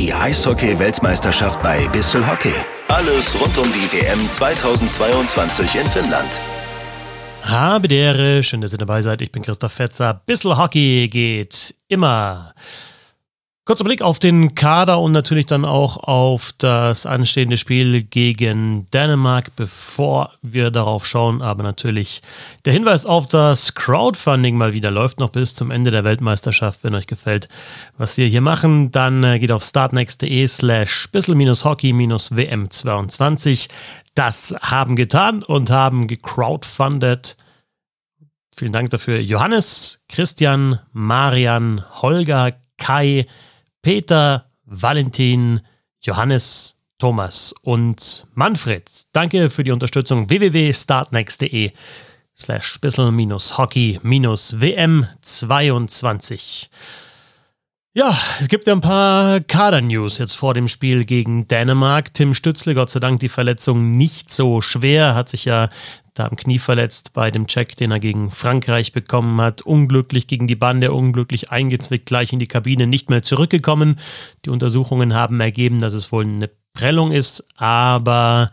Die Eishockey-Weltmeisterschaft bei Bissel Hockey. Alles rund um die WM 2022 in Finnland. Habe die Ehre, schön, dass ihr dabei seid. Ich bin Christoph Fetzer. Bissel Hockey geht immer. Kurzer Blick auf den Kader und natürlich dann auch auf das anstehende Spiel gegen Dänemark, bevor wir darauf schauen. Aber natürlich der Hinweis auf das Crowdfunding mal wieder läuft noch bis zum Ende der Weltmeisterschaft. Wenn euch gefällt, was wir hier machen, dann äh, geht auf startnext.de slash bissel-hockey-wm22. Das haben getan und haben gecrowdfundet. Vielen Dank dafür. Johannes, Christian, Marian, Holger, Kai, Peter, Valentin, Johannes, Thomas und Manfred. Danke für die Unterstützung. www.startnext.de slash spissel-hockey-wm22. Ja, es gibt ja ein paar Kader-News jetzt vor dem Spiel gegen Dänemark. Tim Stützle, Gott sei Dank, die Verletzung nicht so schwer, hat sich ja da am Knie verletzt bei dem Check, den er gegen Frankreich bekommen hat. Unglücklich gegen die Bande, unglücklich eingezwickt, gleich in die Kabine, nicht mehr zurückgekommen. Die Untersuchungen haben ergeben, dass es wohl eine Prellung ist, aber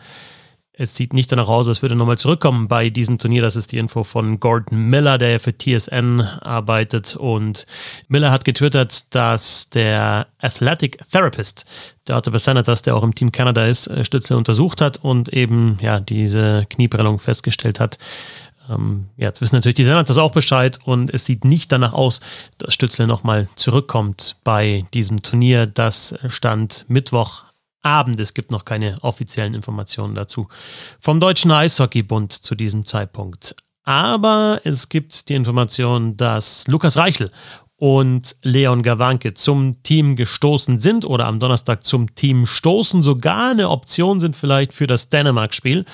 es sieht nicht danach aus, als würde er nochmal zurückkommen bei diesem Turnier. Das ist die Info von Gordon Miller, der für TSN arbeitet. Und Miller hat getwittert, dass der Athletic Therapist, der Otto Senators, der auch im Team Canada ist, äh, Stütze untersucht hat und eben ja diese Knieprellung festgestellt hat. Ähm, ja, jetzt wissen natürlich die Senators auch Bescheid und es sieht nicht danach aus, dass Stützle nochmal zurückkommt bei diesem Turnier. Das stand Mittwoch Abend. Es gibt noch keine offiziellen Informationen dazu vom Deutschen Eishockeybund zu diesem Zeitpunkt. Aber es gibt die Information, dass Lukas Reichel und Leon Gawanke zum Team gestoßen sind oder am Donnerstag zum Team stoßen, sogar eine Option sind vielleicht für das Dänemark-Spiel.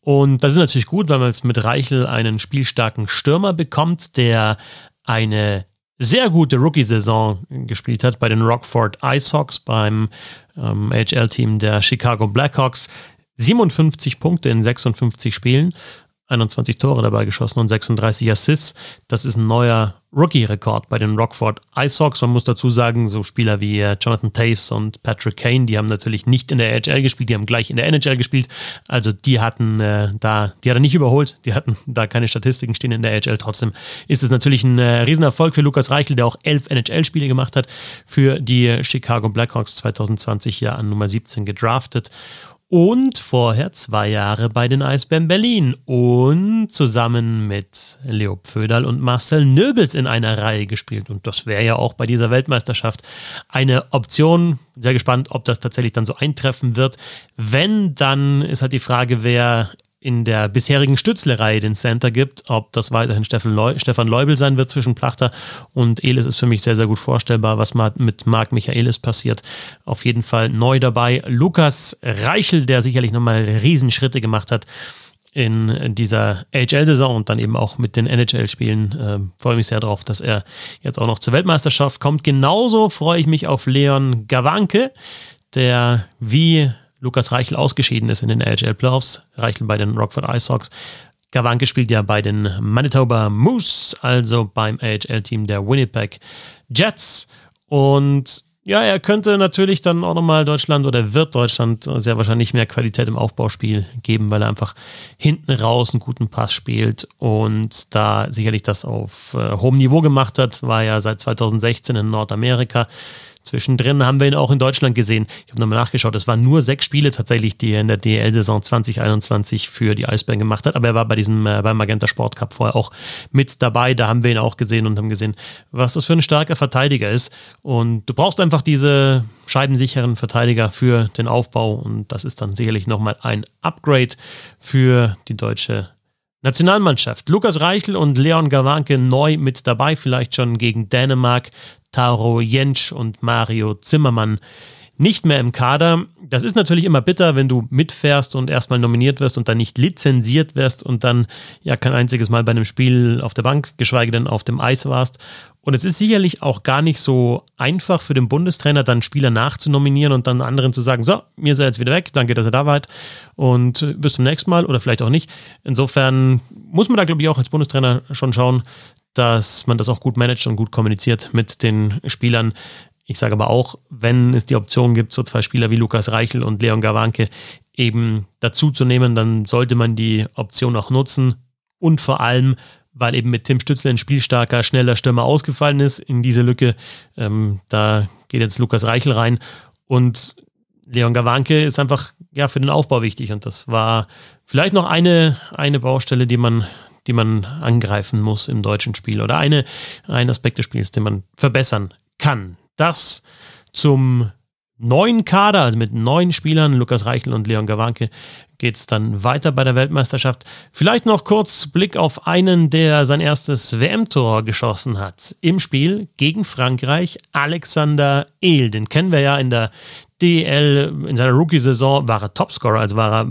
Und das ist natürlich gut, weil man jetzt mit Reichel einen spielstarken Stürmer bekommt, der eine sehr gute Rookie-Saison gespielt hat bei den Rockford Icehawks, beim ähm, AHL-Team der Chicago Blackhawks. 57 Punkte in 56 Spielen, 21 Tore dabei geschossen und 36 Assists. Das ist ein neuer Rookie-Rekord bei den Rockford Icehawks. Man muss dazu sagen, so Spieler wie äh, Jonathan Taves und Patrick Kane, die haben natürlich nicht in der AHL gespielt, die haben gleich in der NHL gespielt. Also die hatten äh, da, die hat er nicht überholt, die hatten da keine Statistiken stehen in der AHL. Trotzdem ist es natürlich ein äh, Riesenerfolg für Lukas Reichel, der auch elf NHL-Spiele gemacht hat für die Chicago Blackhawks 2020 ja an Nummer 17 gedraftet und vorher zwei Jahre bei den Eisbären Berlin und zusammen mit Leo Pföderl und Marcel Nöbels in einer Reihe gespielt. Und das wäre ja auch bei dieser Weltmeisterschaft eine Option. Sehr gespannt, ob das tatsächlich dann so eintreffen wird. Wenn, dann ist halt die Frage, wer in der bisherigen Stützlerei den Center gibt. Ob das weiterhin Stefan, Leu Stefan Leubel sein wird zwischen Plachter und Elis ist für mich sehr, sehr gut vorstellbar, was mit Marc Michaelis passiert. Auf jeden Fall neu dabei. Lukas Reichel, der sicherlich nochmal Riesenschritte gemacht hat in dieser AHL-Saison und dann eben auch mit den NHL-Spielen. Äh, freue mich sehr darauf, dass er jetzt auch noch zur Weltmeisterschaft kommt. Genauso freue ich mich auf Leon Gawanke, der wie Lukas Reichel ausgeschieden ist in den AHL Playoffs. Reichel bei den Rockford Icehawks. Gawanke spielt ja bei den Manitoba Moose, also beim AHL-Team der Winnipeg Jets. Und ja, er könnte natürlich dann auch nochmal Deutschland oder wird Deutschland sehr wahrscheinlich mehr Qualität im Aufbauspiel geben, weil er einfach hinten raus einen guten Pass spielt und da sicherlich das auf äh, hohem Niveau gemacht hat, war ja seit 2016 in Nordamerika Zwischendrin haben wir ihn auch in Deutschland gesehen. Ich habe nochmal nachgeschaut, es waren nur sechs Spiele tatsächlich, die er in der DL-Saison 2021 für die Eisbären gemacht hat. Aber er war bei diesem, äh, beim Magenta Sport Cup vorher auch mit dabei. Da haben wir ihn auch gesehen und haben gesehen, was das für ein starker Verteidiger ist. Und du brauchst einfach diese scheibensicheren Verteidiger für den Aufbau. Und das ist dann sicherlich nochmal ein Upgrade für die deutsche Nationalmannschaft. Lukas Reichel und Leon Gawanke neu mit dabei, vielleicht schon gegen Dänemark. Taro Jentsch und Mario Zimmermann nicht mehr im Kader. Das ist natürlich immer bitter, wenn du mitfährst und erstmal nominiert wirst und dann nicht lizenziert wirst und dann ja kein einziges Mal bei einem Spiel auf der Bank, geschweige denn auf dem Eis warst. Und es ist sicherlich auch gar nicht so einfach für den Bundestrainer, dann Spieler nachzunominieren und dann anderen zu sagen, so, mir seid jetzt wieder weg, danke, dass ihr da wart und bis zum nächsten Mal oder vielleicht auch nicht. Insofern muss man da, glaube ich, auch als Bundestrainer schon schauen, dass man das auch gut managt und gut kommuniziert mit den Spielern. Ich sage aber auch, wenn es die Option gibt, so zwei Spieler wie Lukas Reichel und Leon Gawanke eben dazu zu nehmen, dann sollte man die Option auch nutzen. Und vor allem, weil eben mit Tim Stützle ein spielstarker, schneller Stürmer ausgefallen ist in diese Lücke. Ähm, da geht jetzt Lukas Reichel rein. Und Leon Gawanke ist einfach ja für den Aufbau wichtig. Und das war vielleicht noch eine, eine Baustelle, die man, die man angreifen muss im deutschen Spiel. Oder eine, ein Aspekt des Spiels, den man verbessern kann. Das zum neuen Kader, also mit neun Spielern, Lukas Reichel und Leon Gawanke, geht es dann weiter bei der Weltmeisterschaft. Vielleicht noch kurz Blick auf einen, der sein erstes WM-Tor geschossen hat. Im Spiel gegen Frankreich, Alexander Ehl. Den kennen wir ja in der DL in seiner Rookie-Saison war er Topscorer, also war er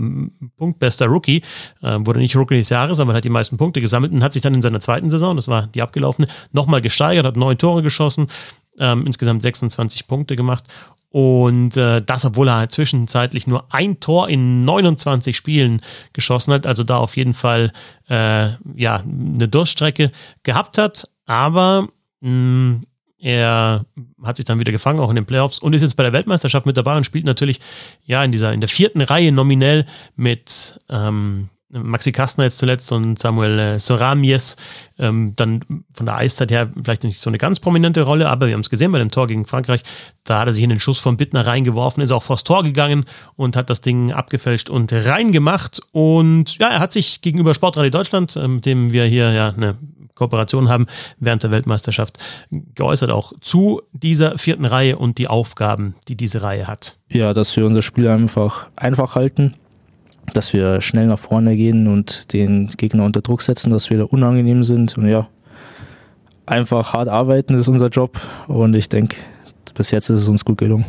punktbester Rookie, äh, wurde nicht Rookie des Jahres, aber hat die meisten Punkte gesammelt und hat sich dann in seiner zweiten Saison, das war die abgelaufene, nochmal gesteigert, hat neun Tore geschossen, ähm, insgesamt 26 Punkte gemacht und äh, das, obwohl er zwischenzeitlich nur ein Tor in 29 Spielen geschossen hat, also da auf jeden Fall äh, ja, eine Durststrecke gehabt hat. Aber mh, mm, er hat sich dann wieder gefangen, auch in den Playoffs, und ist jetzt bei der Weltmeisterschaft mit dabei und spielt natürlich ja in dieser in der vierten Reihe nominell mit ähm, Maxi Kastner jetzt zuletzt und Samuel äh, Soramies, ähm, dann von der Eiszeit her vielleicht nicht so eine ganz prominente Rolle, aber wir haben es gesehen bei dem Tor gegen Frankreich, da hat er sich in den Schuss von Bittner reingeworfen, ist auch vors Tor gegangen und hat das Ding abgefälscht und reingemacht. Und ja, er hat sich gegenüber Sportrally Deutschland, äh, mit dem wir hier ja eine Kooperation haben, während der Weltmeisterschaft geäußert, auch zu dieser vierten Reihe und die Aufgaben, die diese Reihe hat. Ja, dass wir unser Spiel einfach einfach halten, dass wir schnell nach vorne gehen und den Gegner unter Druck setzen, dass wir da unangenehm sind. Und ja, einfach hart arbeiten ist unser Job. Und ich denke, bis jetzt ist es uns gut gelungen.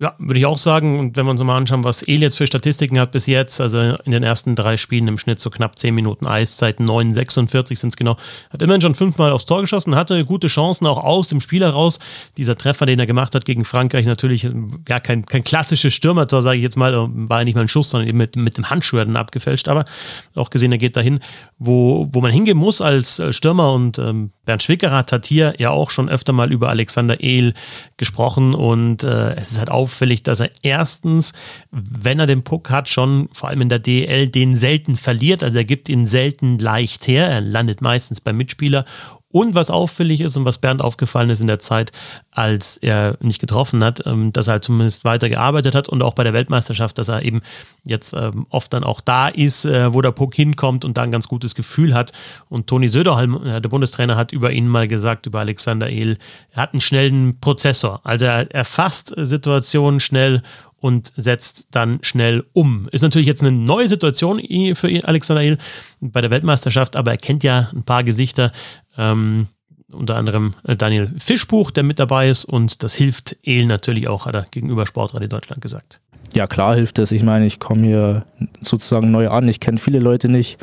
Ja, würde ich auch sagen. Und wenn wir uns mal anschauen, was El jetzt für Statistiken hat bis jetzt, also in den ersten drei Spielen im Schnitt so knapp 10 Minuten Eiszeit, 9,46 sind es genau, hat immerhin schon fünfmal aufs Tor geschossen, hatte gute Chancen auch aus dem Spiel heraus. Dieser Treffer, den er gemacht hat gegen Frankreich, natürlich ja kein, kein klassisches Stürmertor, sage ich jetzt mal, war ja nicht mal ein Schuss, sondern eben mit, mit dem Handschuh dann abgefälscht. Aber auch gesehen, er geht dahin, wo, wo man hingehen muss als Stürmer. Und ähm, Bernd Schwickerath hat hier ja auch schon öfter mal über Alexander Ehl gesprochen und äh, es ist halt auf auffällig, dass er erstens, wenn er den Puck hat, schon vor allem in der DL den selten verliert. Also er gibt ihn selten leicht her. Er landet meistens beim Mitspieler und was auffällig ist und was Bernd aufgefallen ist in der Zeit, als er nicht getroffen hat, ähm, dass er halt zumindest weiter gearbeitet hat und auch bei der Weltmeisterschaft, dass er eben jetzt ähm, oft dann auch da ist, äh, wo der Puck hinkommt und da ein ganz gutes Gefühl hat. Und Toni Söderholm, äh, der Bundestrainer, hat über ihn mal gesagt, über Alexander Ehl, er hat einen schnellen Prozessor. Also er erfasst Situationen schnell und setzt dann schnell um. Ist natürlich jetzt eine neue Situation für Alexander Ehl bei der Weltmeisterschaft, aber er kennt ja ein paar Gesichter, ähm, unter anderem äh, Daniel Fischbuch, der mit dabei ist und das hilft Ehl natürlich auch, hat er gegenüber Sportradio Deutschland gesagt. Ja, klar hilft es. Ich meine, ich komme hier sozusagen neu an, ich kenne viele Leute nicht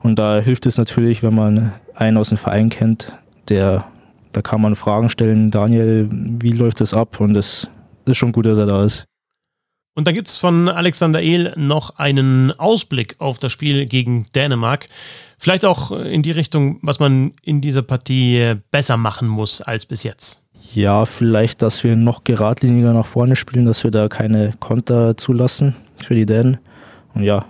und da hilft es natürlich, wenn man einen aus dem Verein kennt, der da kann man Fragen stellen, Daniel, wie läuft das ab? Und es ist schon gut, dass er da ist. Und dann gibt es von Alexander Ehl noch einen Ausblick auf das Spiel gegen Dänemark. Vielleicht auch in die Richtung, was man in dieser Partie besser machen muss als bis jetzt. Ja, vielleicht, dass wir noch geradliniger nach vorne spielen, dass wir da keine Konter zulassen für die Dänen. Und ja,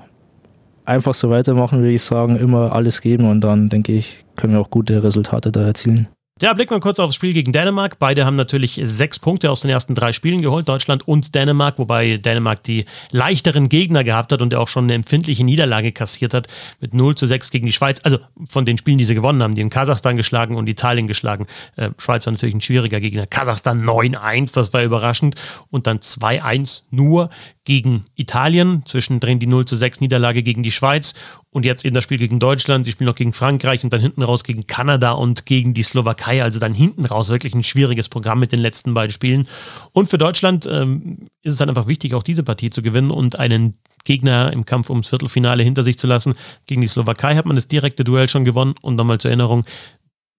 einfach so weitermachen, würde ich sagen, immer alles geben und dann denke ich, können wir auch gute Resultate da erzielen. Ja, blicken wir kurz aufs Spiel gegen Dänemark. Beide haben natürlich sechs Punkte aus den ersten drei Spielen geholt, Deutschland und Dänemark, wobei Dänemark die leichteren Gegner gehabt hat und auch schon eine empfindliche Niederlage kassiert hat mit 0 zu 6 gegen die Schweiz. Also von den Spielen, die sie gewonnen haben, die in Kasachstan geschlagen und Italien geschlagen. Äh, Schweiz war natürlich ein schwieriger Gegner. Kasachstan 9-1, das war überraschend. Und dann 2-1 nur gegen Italien, zwischendrin die 0 zu 6 Niederlage gegen die Schweiz und jetzt eben das Spiel gegen Deutschland, sie spielen noch gegen Frankreich und dann hinten raus gegen Kanada und gegen die Slowakei, also dann hinten raus wirklich ein schwieriges Programm mit den letzten beiden Spielen. Und für Deutschland ähm, ist es dann einfach wichtig, auch diese Partie zu gewinnen und einen Gegner im Kampf ums Viertelfinale hinter sich zu lassen. Gegen die Slowakei hat man das direkte Duell schon gewonnen und nochmal zur Erinnerung,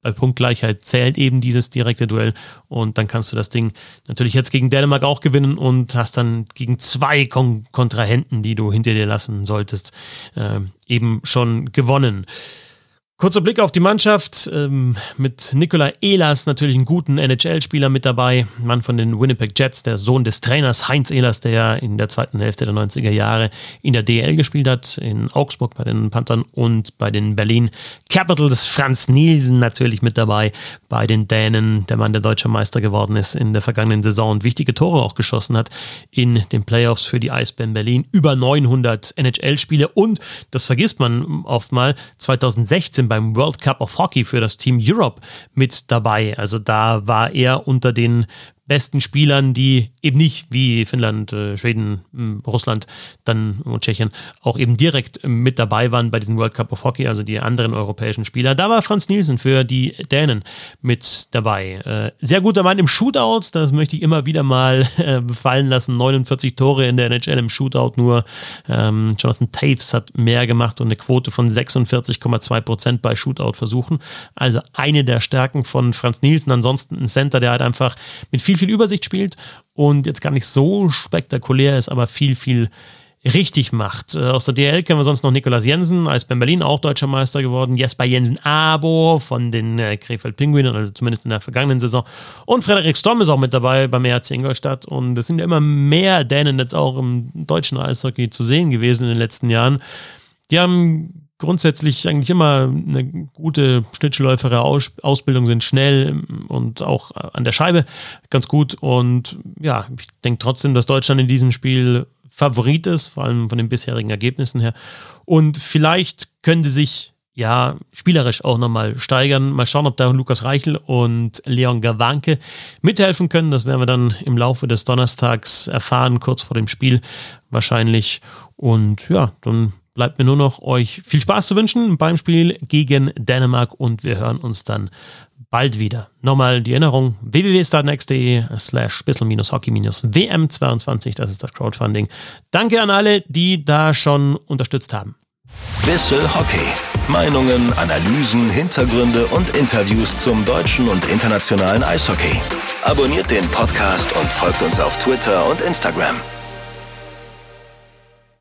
bei Punktgleichheit zählt eben dieses direkte Duell und dann kannst du das Ding natürlich jetzt gegen Dänemark auch gewinnen und hast dann gegen zwei Kon Kontrahenten, die du hinter dir lassen solltest, äh, eben schon gewonnen. Kurzer Blick auf die Mannschaft. Ähm, mit Nikola Ehlers natürlich einen guten NHL-Spieler mit dabei. Mann von den Winnipeg Jets, der Sohn des Trainers Heinz Ehlers, der ja in der zweiten Hälfte der 90er Jahre in der DL gespielt hat, in Augsburg bei den Panthern und bei den Berlin Capitals. Franz Nielsen natürlich mit dabei bei den Dänen, der Mann, der deutscher Meister geworden ist in der vergangenen Saison und wichtige Tore auch geschossen hat in den Playoffs für die Eisbären Berlin. Über 900 NHL-Spiele und, das vergisst man oft mal, 2016 beim World Cup of Hockey für das Team Europe mit dabei. Also da war er unter den besten Spielern, die eben nicht wie Finnland, äh, Schweden, hm, Russland dann und Tschechien auch eben direkt mit dabei waren bei diesem World Cup of Hockey, also die anderen europäischen Spieler. Da war Franz Nielsen für die Dänen mit dabei. Äh, sehr guter Mann im Shootout, das möchte ich immer wieder mal äh, fallen lassen. 49 Tore in der NHL im Shootout nur. Ähm, Jonathan Taves hat mehr gemacht und eine Quote von 46,2 Prozent bei Shootout-Versuchen. Also eine der Stärken von Franz Nielsen. Ansonsten ein Center, der halt einfach mit viel viel, viel Übersicht spielt und jetzt gar nicht so spektakulär ist, aber viel, viel richtig macht. Äh, aus der DL kennen wir sonst noch Nikolaus Jensen, als bei Berlin auch deutscher Meister geworden. Jesper Jensen Abo von den äh, Krefeld Pinguinen, also zumindest in der vergangenen Saison. Und Frederik Storm ist auch mit dabei beim ERC Ingolstadt. Und es sind ja immer mehr Dänen jetzt auch im deutschen Eishockey zu sehen gewesen in den letzten Jahren. Die haben grundsätzlich eigentlich immer eine gute Schnittschläufere Ausbildung, sind schnell und auch an der Scheibe ganz gut. Und ja, ich denke trotzdem, dass Deutschland in diesem Spiel Favorit ist, vor allem von den bisherigen Ergebnissen her. Und vielleicht können sie sich ja spielerisch auch nochmal steigern. Mal schauen, ob da Lukas Reichel und Leon Gawanke mithelfen können. Das werden wir dann im Laufe des Donnerstags erfahren, kurz vor dem Spiel wahrscheinlich. Und ja, dann bleibt mir nur noch euch viel Spaß zu wünschen beim Spiel gegen Dänemark und wir hören uns dann bald wieder. Nochmal die Erinnerung, www.startnext.de slash bissel-hockey-wm22, das ist das Crowdfunding. Danke an alle, die da schon unterstützt haben. Bissel Hockey. Meinungen, Analysen, Hintergründe und Interviews zum deutschen und internationalen Eishockey. Abonniert den Podcast und folgt uns auf Twitter und Instagram.